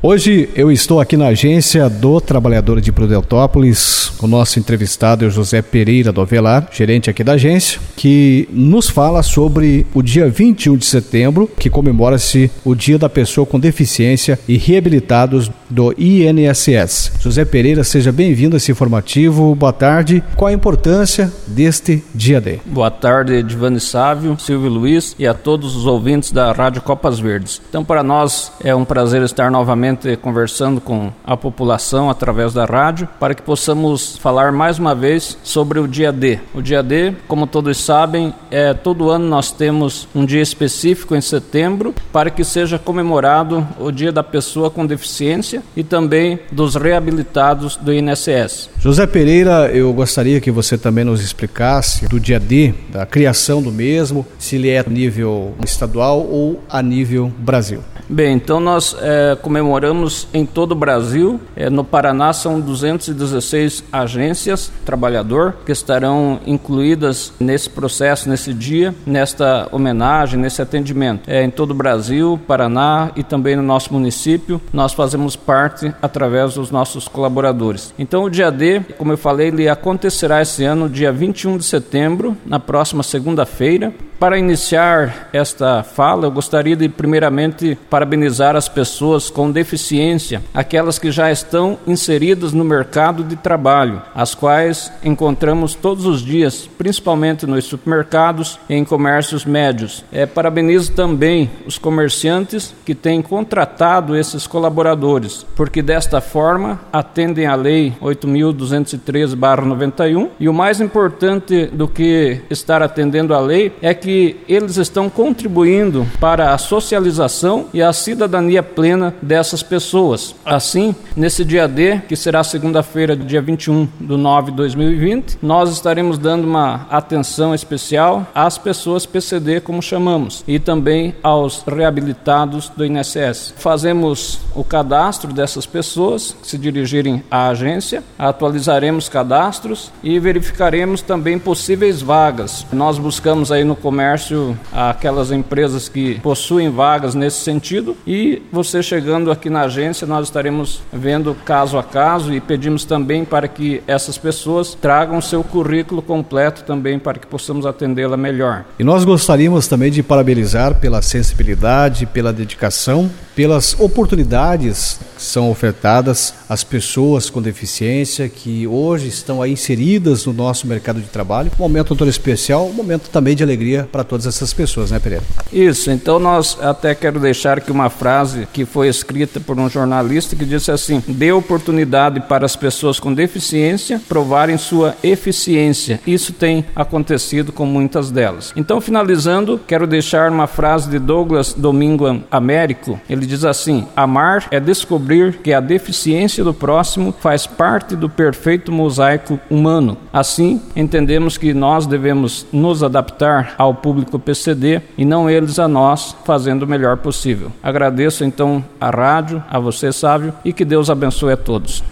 Hoje eu estou aqui na agência do Trabalhador de Prudentópolis. O nosso entrevistado é o José Pereira do Avelar, gerente aqui da agência, que nos fala sobre o dia 21 de setembro, que comemora-se o Dia da Pessoa com Deficiência e Reabilitados do INSS. José Pereira, seja bem-vindo a esse informativo. Boa tarde. Qual a importância deste dia D? Boa tarde, Edvane Sávio, Silvio Luiz e a todos os ouvintes da Rádio Copas Verdes. Então, para nós é um prazer estar novamente conversando com a população através da rádio para que possamos falar mais uma vez sobre o dia D. O dia D, como todos sabem, é todo ano nós temos um dia específico em setembro para que seja comemorado o Dia da Pessoa com Deficiência e também dos reabilitados do INSS. José Pereira, eu gostaria que você também nos explicasse do dia D, da criação do mesmo, se ele é a nível estadual ou a nível Brasil. Bem, então nós é, comemoramos em todo o Brasil. É, no Paraná são 216 agências trabalhador que estarão incluídas nesse processo, nesse dia, nesta homenagem, nesse atendimento. É, em todo o Brasil, Paraná e também no nosso município, nós fazemos parte através dos nossos colaboradores. Então o dia D, como eu falei, ele acontecerá esse ano, dia 21 de setembro, na próxima segunda-feira. Para iniciar esta fala, eu gostaria de primeiramente parabenizar as pessoas com deficiência, aquelas que já estão inseridas no mercado de trabalho, as quais encontramos todos os dias, principalmente nos supermercados e em comércios médios. É, parabenizo também os comerciantes que têm contratado esses colaboradores, porque desta forma atendem à Lei 8.213-91 e o mais importante do que estar atendendo à lei é que que eles estão contribuindo para a socialização e a cidadania plena dessas pessoas. Assim, nesse dia D, que será segunda-feira, dia 21 de 9 de 2020, nós estaremos dando uma atenção especial às pessoas PCD, como chamamos, e também aos reabilitados do INSS. Fazemos o cadastro dessas pessoas que se dirigirem à agência, atualizaremos cadastros e verificaremos também possíveis vagas. Nós buscamos aí no comércio comércio aquelas empresas que possuem vagas nesse sentido e você chegando aqui na agência nós estaremos vendo caso a caso e pedimos também para que essas pessoas tragam seu currículo completo também para que possamos atendê-la melhor. E nós gostaríamos também de parabenizar pela sensibilidade, pela dedicação, pelas oportunidades que são ofertadas às pessoas com deficiência que hoje estão aí inseridas no nosso mercado de trabalho. Um momento todo especial, um momento também de alegria para todas essas pessoas, né, Pereira? Isso, então nós até quero deixar aqui uma frase que foi escrita por um jornalista que disse assim: dê oportunidade para as pessoas com deficiência provarem sua eficiência. Isso tem acontecido com muitas delas. Então, finalizando, quero deixar uma frase de Douglas Domingo Américo. Ele diz assim: amar é descobrir que a deficiência do próximo faz parte do perfeito mosaico humano. Assim, entendemos que nós devemos nos adaptar ao público PCD e não eles a nós, fazendo o melhor possível. Agradeço então a rádio, a você, Sávio, e que Deus abençoe a todos.